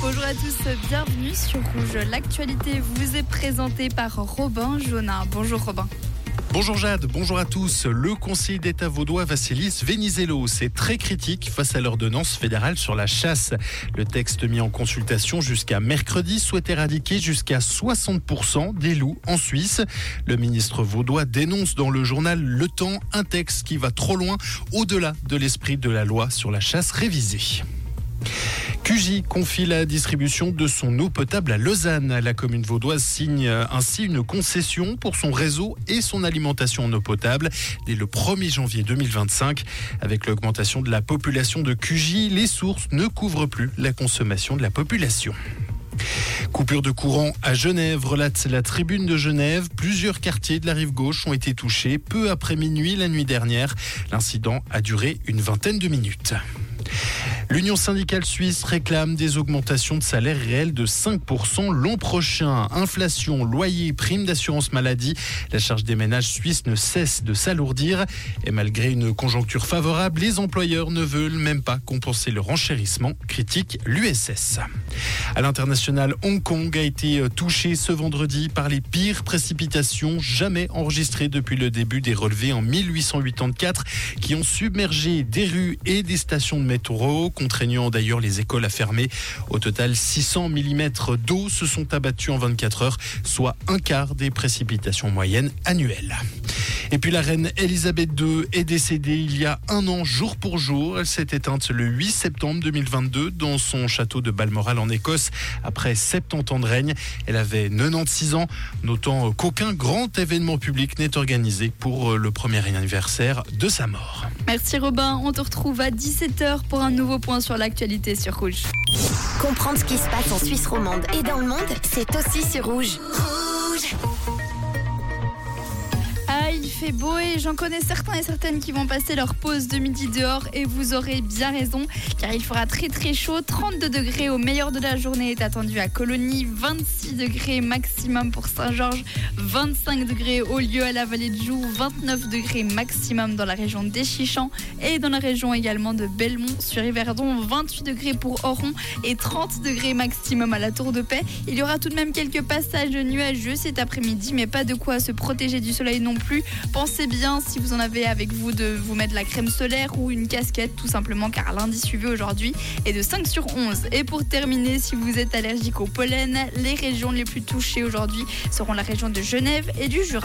Bonjour à tous, bienvenue sur Rouge. L'actualité vous est présentée par Robin Jonin. Bonjour Robin. Bonjour Jade, bonjour à tous. Le Conseil d'État vaudois Vassilis Venizelos est très critique face à l'ordonnance fédérale sur la chasse. Le texte mis en consultation jusqu'à mercredi souhaite éradiquer jusqu'à 60% des loups en Suisse. Le ministre vaudois dénonce dans le journal Le Temps un texte qui va trop loin au-delà de l'esprit de la loi sur la chasse révisée. QJ confie la distribution de son eau potable à Lausanne. La commune vaudoise signe ainsi une concession pour son réseau et son alimentation en eau potable dès le 1er janvier 2025. Avec l'augmentation de la population de QJ, les sources ne couvrent plus la consommation de la population. Coupure de courant à Genève, relate la tribune de Genève. Plusieurs quartiers de la rive gauche ont été touchés peu après minuit la nuit dernière. L'incident a duré une vingtaine de minutes. L'Union syndicale suisse réclame des augmentations de salaire réels de 5% l'an prochain. Inflation, loyer, prime d'assurance maladie. La charge des ménages suisses ne cesse de s'alourdir. Et malgré une conjoncture favorable, les employeurs ne veulent même pas compenser le renchérissement, critique l'USS. À l'international, Hong Kong a été touché ce vendredi par les pires précipitations jamais enregistrées depuis le début des relevés en 1884 qui ont submergé des rues et des stations de métro contraignant d'ailleurs les écoles à fermer. Au total, 600 mm d'eau se sont abattus en 24 heures, soit un quart des précipitations moyennes annuelles. Et puis la reine Elisabeth II est décédée il y a un an, jour pour jour. Elle s'est éteinte le 8 septembre 2022 dans son château de Balmoral en Écosse après 70 ans de règne. Elle avait 96 ans, notant qu'aucun grand événement public n'est organisé pour le premier anniversaire de sa mort. Merci Robin, on te retrouve à 17h pour un nouveau point sur l'actualité sur Rouge. Comprendre ce qui se passe en Suisse romande et dans le monde, c'est aussi sur Rouge. Rouge ah, il fait beau et j'en connais certains et certaines qui vont passer leur pause de midi dehors et vous aurez bien raison car il fera très très chaud. 32 degrés au meilleur de la journée est attendu à Colonie, 26 degrés maximum pour Saint-Georges, 25 degrés au lieu à la vallée de Joux, 29 degrés maximum dans la région d'Échichant et dans la région également de Belmont sur Yverdon, 28 degrés pour Oron et 30 degrés maximum à la Tour de Paix. Il y aura tout de même quelques passages nuageux cet après-midi mais pas de quoi se protéger du soleil non plus. Pensez bien, si vous en avez avec vous, de vous mettre la crème solaire ou une casquette, tout simplement, car l'indice UV aujourd'hui est de 5 sur 11. Et pour terminer, si vous êtes allergique au pollen, les régions les plus touchées aujourd'hui seront la région de Genève et du Jura.